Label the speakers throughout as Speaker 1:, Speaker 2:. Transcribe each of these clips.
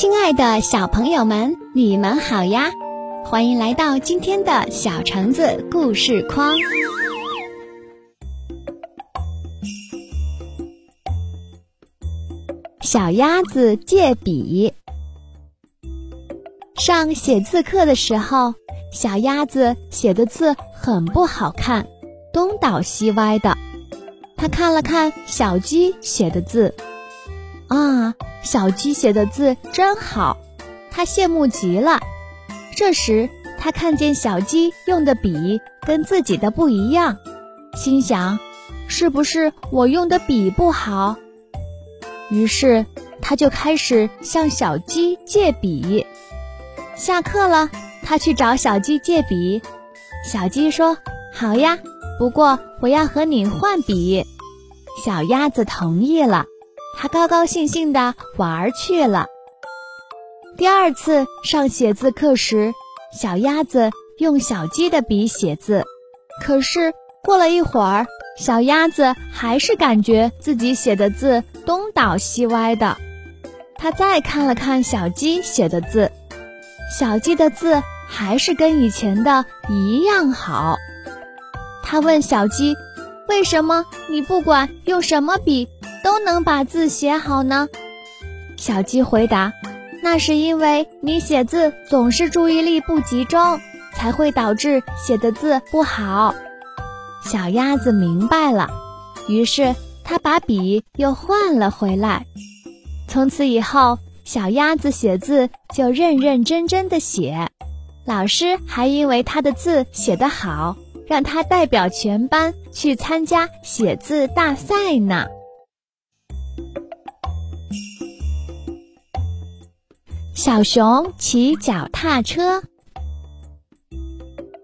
Speaker 1: 亲爱的小朋友们，你们好呀！欢迎来到今天的小橙子故事框。小鸭子借笔。上写字课的时候，小鸭子写的字很不好看，东倒西歪的。他看了看小鸡写的字，啊！小鸡写的字真好，他羡慕极了。这时，他看见小鸡用的笔跟自己的不一样，心想：是不是我用的笔不好？于是，他就开始向小鸡借笔。下课了，他去找小鸡借笔。小鸡说：“好呀，不过我要和你换笔。”小鸭子同意了。他高高兴兴地玩去了。第二次上写字课时，小鸭子用小鸡的笔写字，可是过了一会儿，小鸭子还是感觉自己写的字东倒西歪的。他再看了看小鸡写的字，小鸡的字还是跟以前的一样好。他问小鸡：“为什么你不管用什么笔？”都能把字写好呢，小鸡回答：“那是因为你写字总是注意力不集中，才会导致写的字不好。”小鸭子明白了，于是它把笔又换了回来。从此以后，小鸭子写字就认认真真的写，老师还因为它的字写得好，让它代表全班去参加写字大赛呢。小熊骑脚踏车，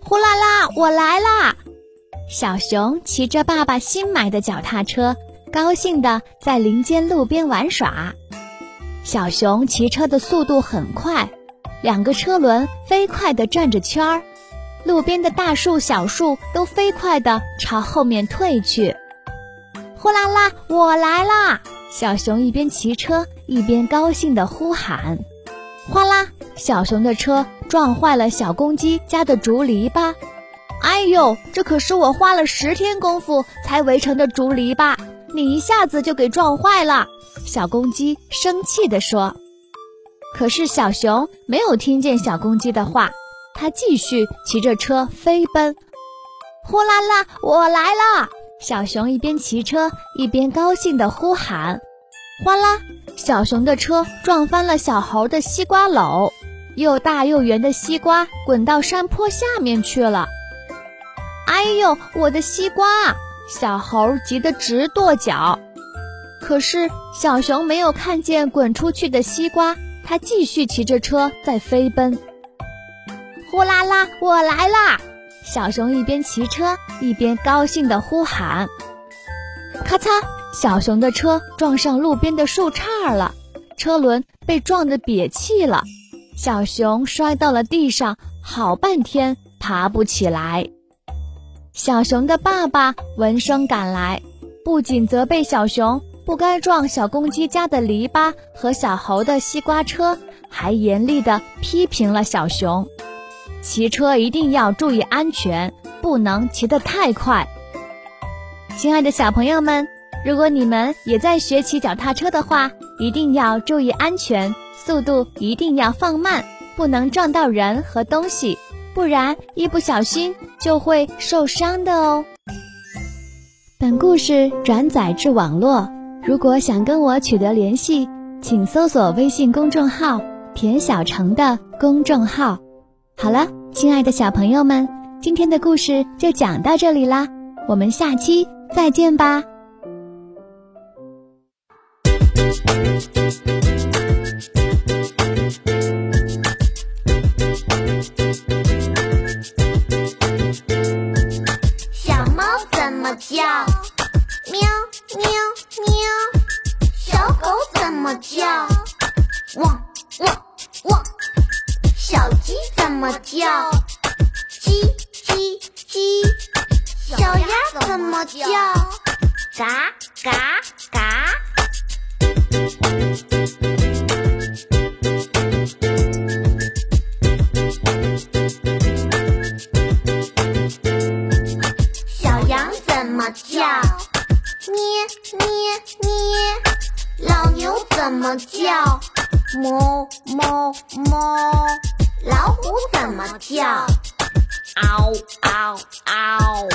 Speaker 1: 呼啦啦，我来啦！小熊骑着爸爸新买的脚踏车，高兴地在林间路边玩耍。小熊骑车的速度很快，两个车轮飞快地转着圈儿，路边的大树、小树都飞快地朝后面退去。呼啦啦，我来啦！小熊一边骑车一边高兴地呼喊。哗啦！小熊的车撞坏了小公鸡家的竹篱笆。哎呦，这可是我花了十天功夫才围成的竹篱笆，你一下子就给撞坏了！小公鸡生气地说。可是小熊没有听见小公鸡的话，它继续骑着车飞奔。呼啦啦，我来啦！小熊一边骑车一边高兴地呼喊。哗啦！小熊的车撞翻了小猴的西瓜篓，又大又圆的西瓜滚到山坡下面去了。哎呦，我的西瓜！小猴急得直跺脚。可是小熊没有看见滚出去的西瓜，它继续骑着车在飞奔。呼啦啦，我来啦！小熊一边骑车一边高兴地呼喊。咔嚓！小熊的车撞上路边的树杈了，车轮被撞得瘪气了，小熊摔到了地上，好半天爬不起来。小熊的爸爸闻声赶来，不仅责备小熊不该撞小公鸡家的篱笆和小猴的西瓜车，还严厉地批评了小熊：骑车一定要注意安全，不能骑得太快。亲爱的小朋友们。如果你们也在学骑脚踏车的话，一定要注意安全，速度一定要放慢，不能撞到人和东西，不然一不小心就会受伤的哦。本故事转载至网络，如果想跟我取得联系，请搜索微信公众号“田小成”的公众号。好了，亲爱的小朋友们，今天的故事就讲到这里啦，我们下期再见吧。
Speaker 2: 小猫怎么叫？喵喵喵。小狗怎么叫？汪汪汪。小鸡怎么叫？叽叽叽。小鸭怎么叫？嘎嘎么叫？咩咩咩。老牛怎么叫？哞哞哞。老虎怎么叫？嗷嗷嗷。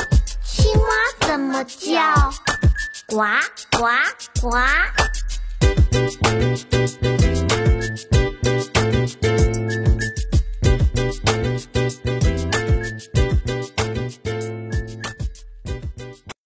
Speaker 2: 青蛙怎么叫？呱呱呱。